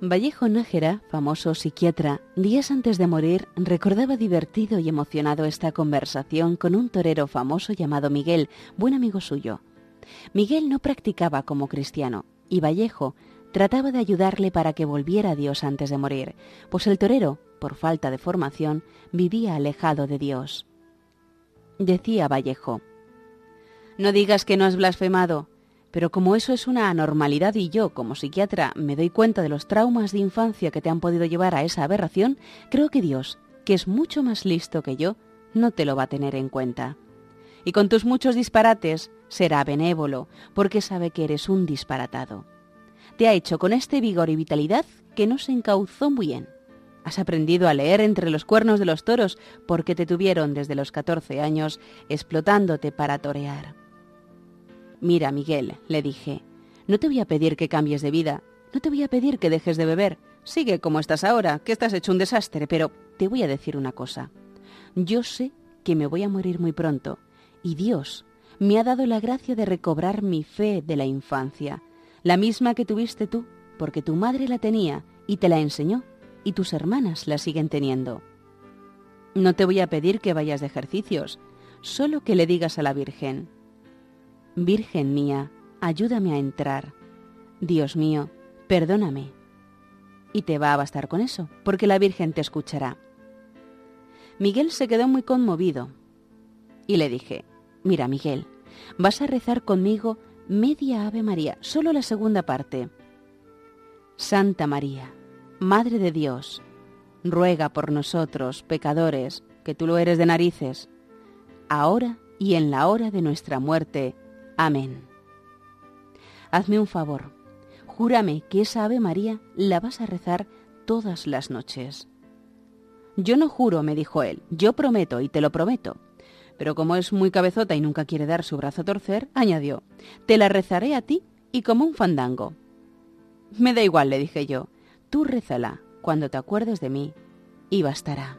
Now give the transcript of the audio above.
Vallejo Nájera, famoso psiquiatra, días antes de morir, recordaba divertido y emocionado esta conversación con un torero famoso llamado Miguel, buen amigo suyo. Miguel no practicaba como cristiano, y Vallejo trataba de ayudarle para que volviera a Dios antes de morir, pues el torero, por falta de formación, vivía alejado de Dios. Decía Vallejo, No digas que no has blasfemado, pero como eso es una anormalidad y yo, como psiquiatra, me doy cuenta de los traumas de infancia que te han podido llevar a esa aberración, creo que Dios, que es mucho más listo que yo, no te lo va a tener en cuenta. Y con tus muchos disparates será benévolo, porque sabe que eres un disparatado. Te ha hecho con este vigor y vitalidad que no se encauzó muy bien. Has aprendido a leer entre los cuernos de los toros porque te tuvieron desde los 14 años explotándote para torear. Mira, Miguel, le dije, no te voy a pedir que cambies de vida, no te voy a pedir que dejes de beber, sigue como estás ahora, que estás hecho un desastre, pero te voy a decir una cosa. Yo sé que me voy a morir muy pronto, y Dios me ha dado la gracia de recobrar mi fe de la infancia, la misma que tuviste tú, porque tu madre la tenía y te la enseñó, y tus hermanas la siguen teniendo. No te voy a pedir que vayas de ejercicios, solo que le digas a la Virgen, Virgen mía, ayúdame a entrar. Dios mío, perdóname. Y te va a bastar con eso, porque la Virgen te escuchará. Miguel se quedó muy conmovido y le dije, mira Miguel, vas a rezar conmigo media Ave María, solo la segunda parte. Santa María, Madre de Dios, ruega por nosotros, pecadores, que tú lo eres de narices, ahora y en la hora de nuestra muerte. Amén. Hazme un favor, júrame que esa Ave María la vas a rezar todas las noches. Yo no juro, me dijo él, yo prometo y te lo prometo. Pero como es muy cabezota y nunca quiere dar su brazo a torcer, añadió, te la rezaré a ti y como un fandango. Me da igual, le dije yo, tú rézala cuando te acuerdes de mí y bastará.